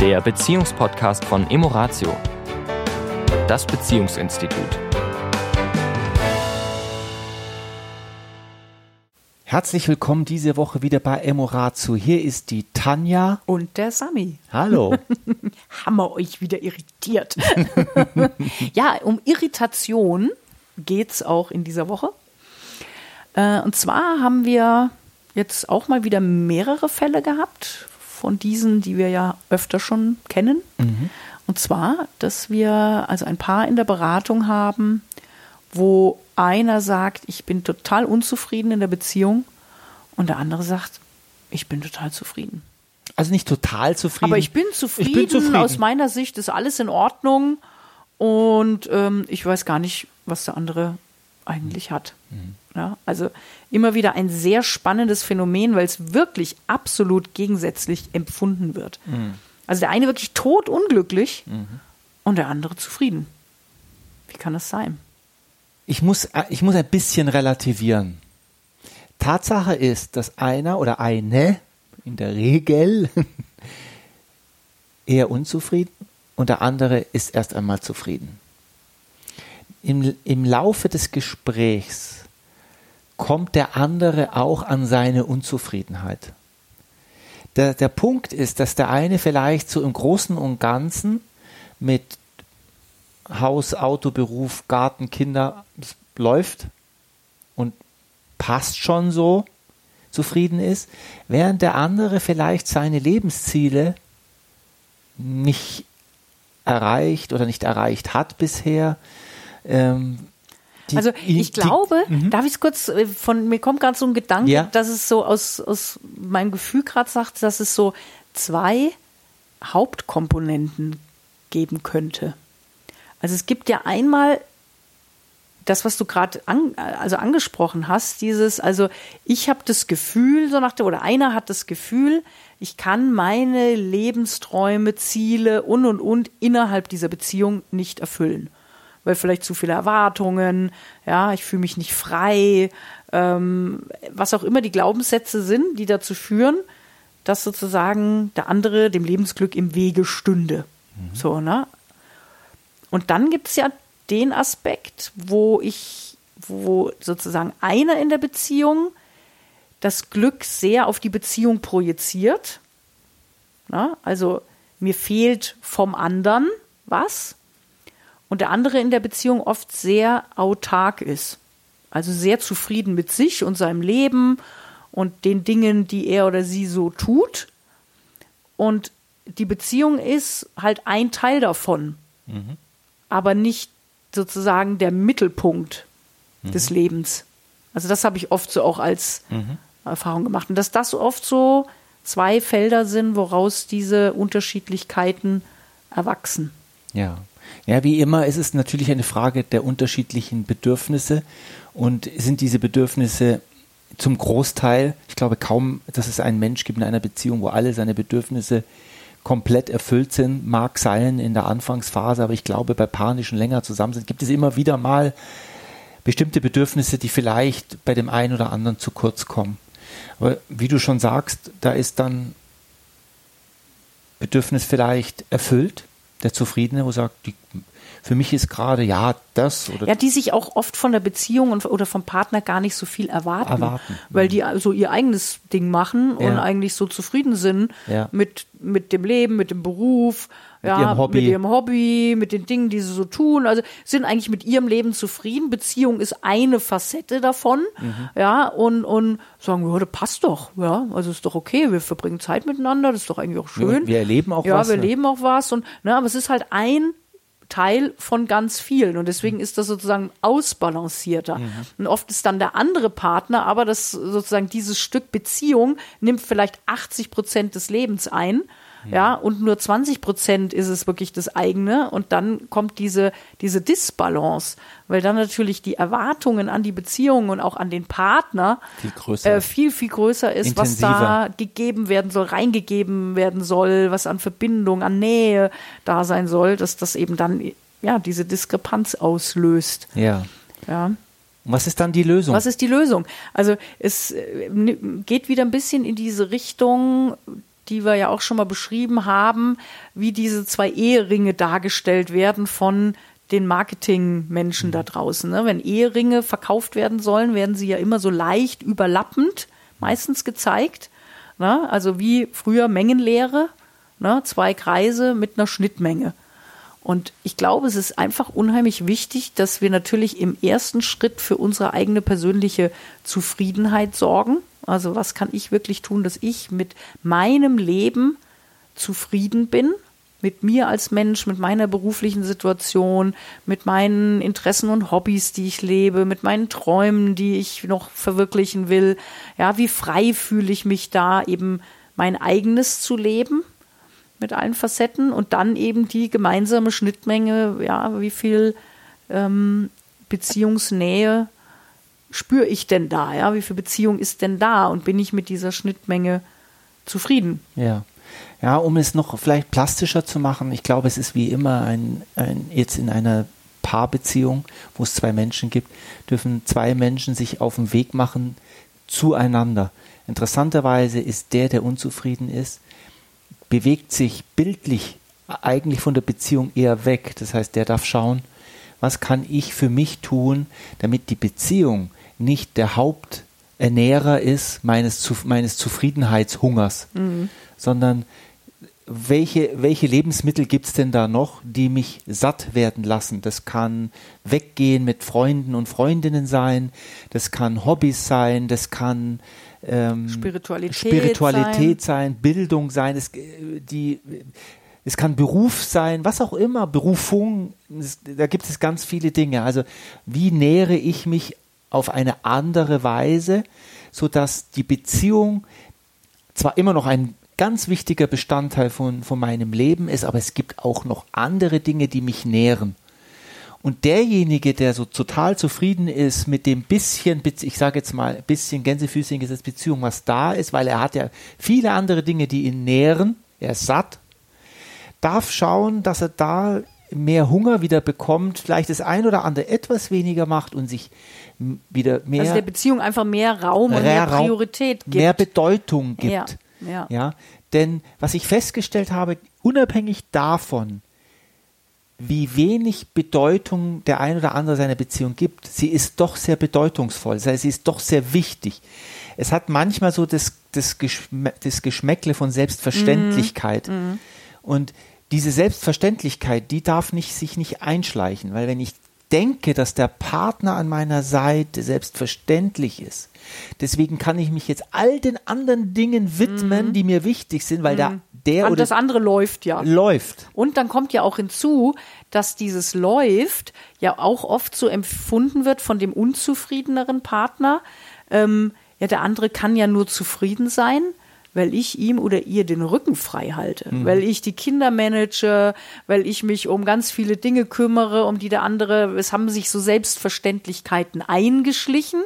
der Beziehungspodcast von Emoratio, das Beziehungsinstitut. Herzlich willkommen diese Woche wieder bei Emoratio. Hier ist die Tanja. Und der Sami. Hallo. Haben wir euch wieder irritiert. ja, um Irritation geht es auch in dieser Woche. Äh, und zwar haben wir jetzt auch mal wieder mehrere Fälle gehabt von diesen, die wir ja öfter schon kennen. Mhm. Und zwar, dass wir also ein Paar in der Beratung haben, wo einer sagt, ich bin total unzufrieden in der Beziehung und der andere sagt, ich bin total zufrieden. Also nicht total zufrieden. Aber ich bin zufrieden. Ich bin zufrieden. Aus meiner Sicht ist alles in Ordnung und ähm, ich weiß gar nicht, was der andere eigentlich hat. Mhm. Ja, also immer wieder ein sehr spannendes Phänomen, weil es wirklich absolut gegensätzlich empfunden wird. Mhm. Also der eine wirklich totunglücklich mhm. und der andere zufrieden. Wie kann das sein? Ich muss, äh, ich muss ein bisschen relativieren. Tatsache ist, dass einer oder eine in der Regel eher unzufrieden und der andere ist erst einmal zufrieden. Im, Im Laufe des Gesprächs kommt der andere auch an seine Unzufriedenheit. Der, der Punkt ist, dass der eine vielleicht so im Großen und Ganzen mit Haus, Auto, Beruf, Garten, Kinder läuft und passt schon so, zufrieden ist, während der andere vielleicht seine Lebensziele nicht erreicht oder nicht erreicht hat bisher, ähm, die, also ich die, glaube, die, mhm. darf ich es kurz, äh, von mir kommt gerade so ein Gedanke, ja. dass es so aus, aus meinem Gefühl gerade sagt, dass es so zwei Hauptkomponenten geben könnte. Also es gibt ja einmal das, was du gerade an, also angesprochen hast, dieses, also ich habe das Gefühl, so nach der, oder einer hat das Gefühl, ich kann meine Lebensträume, Ziele und und und innerhalb dieser Beziehung nicht erfüllen weil vielleicht zu viele Erwartungen, ja, ich fühle mich nicht frei, ähm, was auch immer die Glaubenssätze sind, die dazu führen, dass sozusagen der andere dem Lebensglück im Wege stünde. Mhm. So, ne? Und dann gibt es ja den Aspekt, wo ich, wo sozusagen einer in der Beziehung das Glück sehr auf die Beziehung projiziert. Na, also mir fehlt vom anderen was und der andere in der Beziehung oft sehr autark ist. Also sehr zufrieden mit sich und seinem Leben und den Dingen, die er oder sie so tut. Und die Beziehung ist halt ein Teil davon, mhm. aber nicht sozusagen der Mittelpunkt mhm. des Lebens. Also das habe ich oft so auch als mhm. Erfahrung gemacht. Und dass das oft so zwei Felder sind, woraus diese Unterschiedlichkeiten erwachsen. Ja. Ja, wie immer ist es natürlich eine Frage der unterschiedlichen Bedürfnisse und sind diese Bedürfnisse zum Großteil, ich glaube kaum, dass es einen Mensch gibt in einer Beziehung, wo alle seine Bedürfnisse komplett erfüllt sind, mag sein in der Anfangsphase, aber ich glaube, bei Paaren, die schon länger zusammen sind, gibt es immer wieder mal bestimmte Bedürfnisse, die vielleicht bei dem einen oder anderen zu kurz kommen. Aber wie du schon sagst, da ist dann Bedürfnis vielleicht erfüllt der Zufriedene, wo sagt, die, für mich ist gerade ja das oder ja, die sich auch oft von der Beziehung und, oder vom Partner gar nicht so viel erwarten, erwarten. weil die so ihr eigenes Ding machen ja. und eigentlich so zufrieden sind ja. mit mit dem Leben, mit dem Beruf, mit ja, ihrem Hobby. mit ihrem Hobby, mit den Dingen, die sie so tun. Also sind eigentlich mit ihrem Leben zufrieden. Beziehung ist eine Facette davon, mhm. ja, und, und sagen, ja, das passt doch, ja, also ist doch okay, wir verbringen Zeit miteinander, das ist doch eigentlich auch schön. Wir, wir erleben auch ja, was. Ja, wir erleben auch was und, ne, aber es ist halt ein Teil von ganz vielen. Und deswegen mhm. ist das sozusagen ausbalancierter. Mhm. Und oft ist dann der andere Partner, aber das sozusagen dieses Stück Beziehung nimmt vielleicht 80 Prozent des Lebens ein ja, und nur 20 Prozent ist es wirklich das eigene und dann kommt diese, diese Disbalance, weil dann natürlich die Erwartungen an die Beziehung und auch an den Partner viel, größer. Äh, viel, viel größer ist, Intensiver. was da gegeben werden soll, reingegeben werden soll, was an Verbindung, an Nähe da sein soll, dass das eben dann ja diese Diskrepanz auslöst. Ja. Ja. Was ist dann die Lösung? Was ist die Lösung? Also es äh, geht wieder ein bisschen in diese Richtung, die wir ja auch schon mal beschrieben haben, wie diese zwei Eheringe dargestellt werden von den Marketingmenschen da draußen. Ne? Wenn Eheringe verkauft werden sollen, werden sie ja immer so leicht überlappend meistens gezeigt. Ne? Also wie früher Mengenlehre, ne? zwei Kreise mit einer Schnittmenge. Und ich glaube, es ist einfach unheimlich wichtig, dass wir natürlich im ersten Schritt für unsere eigene persönliche Zufriedenheit sorgen. Also was kann ich wirklich tun, dass ich mit meinem Leben zufrieden bin mit mir als Mensch, mit meiner beruflichen Situation, mit meinen Interessen und Hobbys, die ich lebe, mit meinen Träumen, die ich noch verwirklichen will. Ja, wie frei fühle ich mich da eben mein eigenes zu leben mit allen Facetten und dann eben die gemeinsame Schnittmenge, ja, wie viel ähm, Beziehungsnähe spüre ich denn da, ja, wie viel Beziehung ist denn da und bin ich mit dieser Schnittmenge zufrieden? Ja. Ja, um es noch vielleicht plastischer zu machen, ich glaube, es ist wie immer ein, ein jetzt in einer Paarbeziehung, wo es zwei Menschen gibt, dürfen zwei Menschen sich auf den Weg machen zueinander. Interessanterweise ist der, der unzufrieden ist, bewegt sich bildlich eigentlich von der Beziehung eher weg. Das heißt, der darf schauen, was kann ich für mich tun, damit die Beziehung nicht der Haupternährer ist meines, meines Zufriedenheitshungers, mhm. sondern welche, welche Lebensmittel gibt es denn da noch, die mich satt werden lassen? Das kann Weggehen mit Freunden und Freundinnen sein, das kann Hobbys sein, das kann ähm, Spiritualität, Spiritualität sein. sein. Bildung sein, es, die, es kann Beruf sein, was auch immer, Berufung, es, da gibt es ganz viele Dinge. Also wie nähere ich mich auf eine andere Weise, sodass die Beziehung zwar immer noch ein ganz wichtiger Bestandteil von, von meinem Leben ist, aber es gibt auch noch andere Dinge, die mich nähren. Und derjenige, der so total zufrieden ist mit dem bisschen, ich sage jetzt mal, bisschen Gänsefüßchen gesetzt Beziehung, was da ist, weil er hat ja viele andere Dinge, die ihn nähren, er ist satt, darf schauen, dass er da mehr Hunger wieder bekommt, vielleicht das ein oder andere etwas weniger macht und sich wieder mehr. Also der Beziehung einfach mehr Raum und mehr Priorität gibt. Mehr Bedeutung gibt. Ja. Ja. ja. Denn was ich festgestellt habe, unabhängig davon, wie wenig Bedeutung der ein oder andere seiner Beziehung gibt, sie ist doch sehr bedeutungsvoll, das heißt, sie ist doch sehr wichtig. Es hat manchmal so das, das, Geschmä das Geschmäckle von Selbstverständlichkeit. Mhm. Und diese Selbstverständlichkeit, die darf nicht, sich nicht einschleichen, weil wenn ich denke, dass der Partner an meiner Seite selbstverständlich ist. Deswegen kann ich mich jetzt all den anderen Dingen widmen, mhm. die mir wichtig sind, weil mhm. da der Und oder das andere läuft ja. Läuft. Und dann kommt ja auch hinzu, dass dieses läuft ja auch oft so empfunden wird von dem unzufriedeneren Partner. Ähm, ja, der andere kann ja nur zufrieden sein, weil ich ihm oder ihr den Rücken frei halte, mhm. weil ich die Kinder manage, weil ich mich um ganz viele Dinge kümmere, um die der andere, es haben sich so Selbstverständlichkeiten eingeschlichen,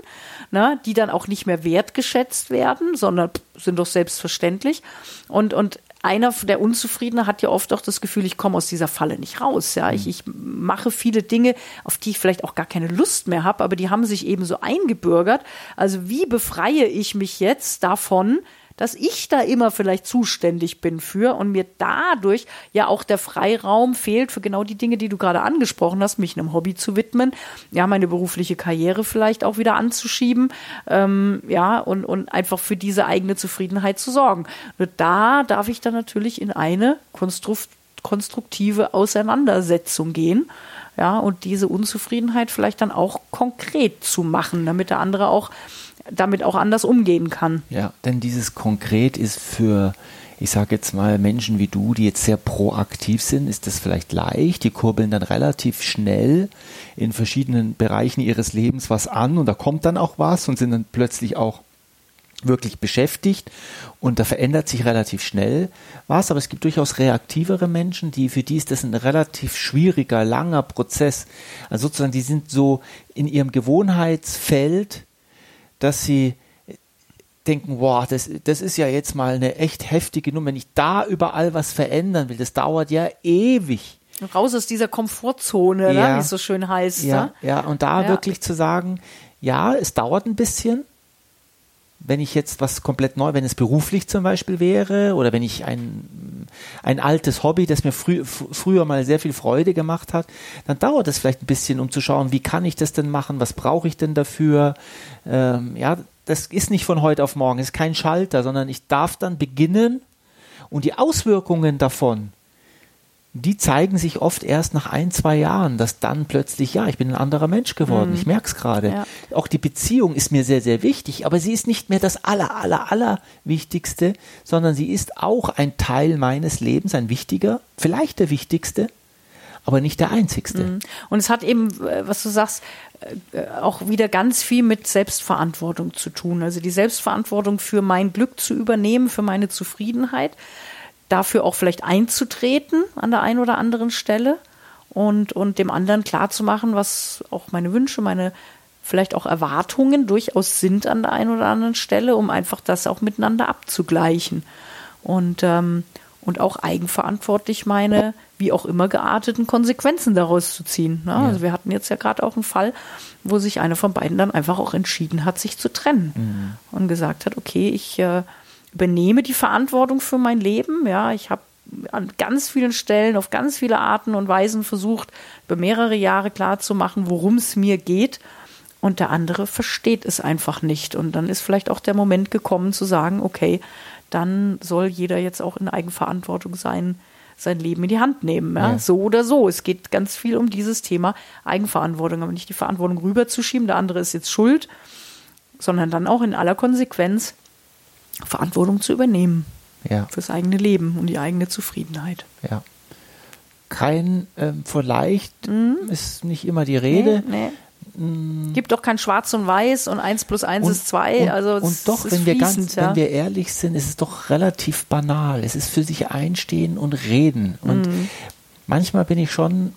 ne, die dann auch nicht mehr wertgeschätzt werden, sondern sind doch selbstverständlich. Und, und einer der Unzufriedene hat ja oft auch das Gefühl, ich komme aus dieser Falle nicht raus. Ja, ich, ich mache viele Dinge, auf die ich vielleicht auch gar keine Lust mehr habe, aber die haben sich eben so eingebürgert. Also wie befreie ich mich jetzt davon, dass ich da immer vielleicht zuständig bin für und mir dadurch ja auch der Freiraum fehlt für genau die Dinge, die du gerade angesprochen hast, mich einem Hobby zu widmen, ja, meine berufliche Karriere vielleicht auch wieder anzuschieben, ähm, ja, und, und einfach für diese eigene Zufriedenheit zu sorgen. Nur da darf ich dann natürlich in eine konstruktive Auseinandersetzung gehen ja, und diese Unzufriedenheit vielleicht dann auch konkret zu machen, damit der andere auch damit auch anders umgehen kann. Ja, denn dieses konkret ist für, ich sage jetzt mal, Menschen wie du, die jetzt sehr proaktiv sind, ist das vielleicht leicht. Die kurbeln dann relativ schnell in verschiedenen Bereichen ihres Lebens was an und da kommt dann auch was und sind dann plötzlich auch wirklich beschäftigt und da verändert sich relativ schnell was, aber es gibt durchaus reaktivere Menschen, die für die ist das ein relativ schwieriger, langer Prozess. Also sozusagen, die sind so in ihrem Gewohnheitsfeld dass sie denken, wow, das, das ist ja jetzt mal eine echt heftige Nummer. Wenn ich da überall was verändern will, das dauert ja ewig. Raus aus dieser Komfortzone, ne, ja, wie es so schön heißt. Ja, ne? ja und da ja. wirklich zu sagen, ja, es dauert ein bisschen, wenn ich jetzt was komplett neu, wenn es beruflich zum Beispiel wäre oder wenn ich ein, ein altes Hobby, das mir frü früher mal sehr viel Freude gemacht hat, dann dauert es vielleicht ein bisschen, um zu schauen, wie kann ich das denn machen, was brauche ich denn dafür. Ähm, ja, das ist nicht von heute auf morgen, es ist kein Schalter, sondern ich darf dann beginnen und die Auswirkungen davon, die zeigen sich oft erst nach ein, zwei Jahren, dass dann plötzlich, ja, ich bin ein anderer Mensch geworden. Mhm. Ich merke es gerade. Ja. Auch die Beziehung ist mir sehr, sehr wichtig, aber sie ist nicht mehr das aller, aller, aller Wichtigste, sondern sie ist auch ein Teil meines Lebens, ein wichtiger, vielleicht der wichtigste, aber nicht der einzigste. Mhm. Und es hat eben, äh, was du sagst, äh, auch wieder ganz viel mit Selbstverantwortung zu tun. Also die Selbstverantwortung für mein Glück zu übernehmen, für meine Zufriedenheit dafür auch vielleicht einzutreten an der einen oder anderen Stelle und, und dem anderen klarzumachen, was auch meine Wünsche, meine vielleicht auch Erwartungen durchaus sind an der einen oder anderen Stelle, um einfach das auch miteinander abzugleichen. Und, ähm, und auch eigenverantwortlich meine, wie auch immer gearteten Konsequenzen daraus zu ziehen. Ne? Ja. Also wir hatten jetzt ja gerade auch einen Fall, wo sich einer von beiden dann einfach auch entschieden hat, sich zu trennen mhm. und gesagt hat, okay, ich äh, übernehme die Verantwortung für mein Leben. Ja, ich habe an ganz vielen Stellen auf ganz viele Arten und Weisen versucht, über mehrere Jahre klarzumachen, worum es mir geht. Und der andere versteht es einfach nicht. Und dann ist vielleicht auch der Moment gekommen zu sagen, okay, dann soll jeder jetzt auch in Eigenverantwortung sein, sein Leben in die Hand nehmen. Ja? ja? So oder so. Es geht ganz viel um dieses Thema Eigenverantwortung, aber nicht die Verantwortung rüberzuschieben, der andere ist jetzt schuld, sondern dann auch in aller Konsequenz Verantwortung zu übernehmen ja. fürs eigene Leben und die eigene Zufriedenheit. Ja. Kein ähm, vielleicht mhm. ist nicht immer die Rede. Nee, nee. Mhm. Gibt doch kein Schwarz und Weiß und eins plus eins und, ist zwei. Und, also und doch, wenn wir ganz, ja. wenn wir ehrlich sind, ist es doch relativ banal. Es ist für sich einstehen und reden. Und mhm. manchmal bin ich schon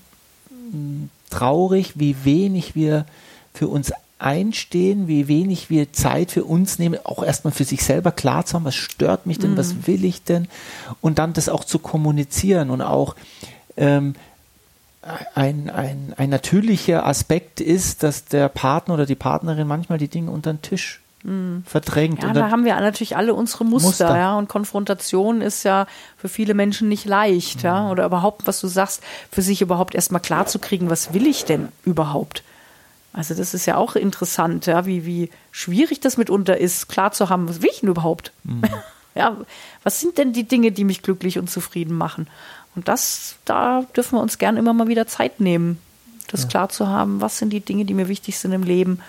mm, traurig, wie wenig wir für uns einstehen, wie wenig wir Zeit für uns nehmen, auch erstmal für sich selber klar zu haben, was stört mich denn, mhm. was will ich denn und dann das auch zu kommunizieren und auch ähm, ein, ein, ein natürlicher Aspekt ist, dass der Partner oder die Partnerin manchmal die Dinge unter den Tisch mhm. verdrängt. Ja, da haben wir natürlich alle unsere Muster, Muster, ja. Und Konfrontation ist ja für viele Menschen nicht leicht, mhm. ja. Oder überhaupt, was du sagst, für sich überhaupt erstmal klar zu kriegen, was will ich denn überhaupt? Also das ist ja auch interessant, ja, wie, wie schwierig das mitunter ist, klar zu haben, was will ich denn überhaupt? Mhm. Ja, was sind denn die Dinge, die mich glücklich und zufrieden machen? Und das, da dürfen wir uns gern immer mal wieder Zeit nehmen, das ja. klar zu haben, was sind die Dinge, die mir wichtig sind im Leben,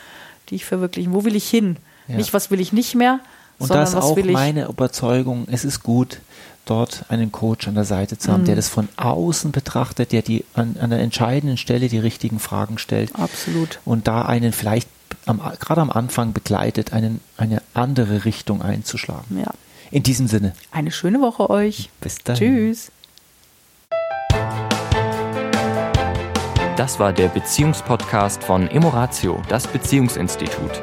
die ich verwirklichen, wo will ich hin? Ja. Nicht, was will ich nicht mehr, und das ist auch meine Überzeugung, es ist gut, dort einen Coach an der Seite zu haben, mhm. der das von außen betrachtet, der die an, an der entscheidenden Stelle die richtigen Fragen stellt. Absolut. Und da einen vielleicht am, gerade am Anfang begleitet, einen, eine andere Richtung einzuschlagen. Ja. In diesem Sinne. Eine schöne Woche euch. Bis dann. Tschüss. Das war der Beziehungspodcast von Emoratio, das Beziehungsinstitut.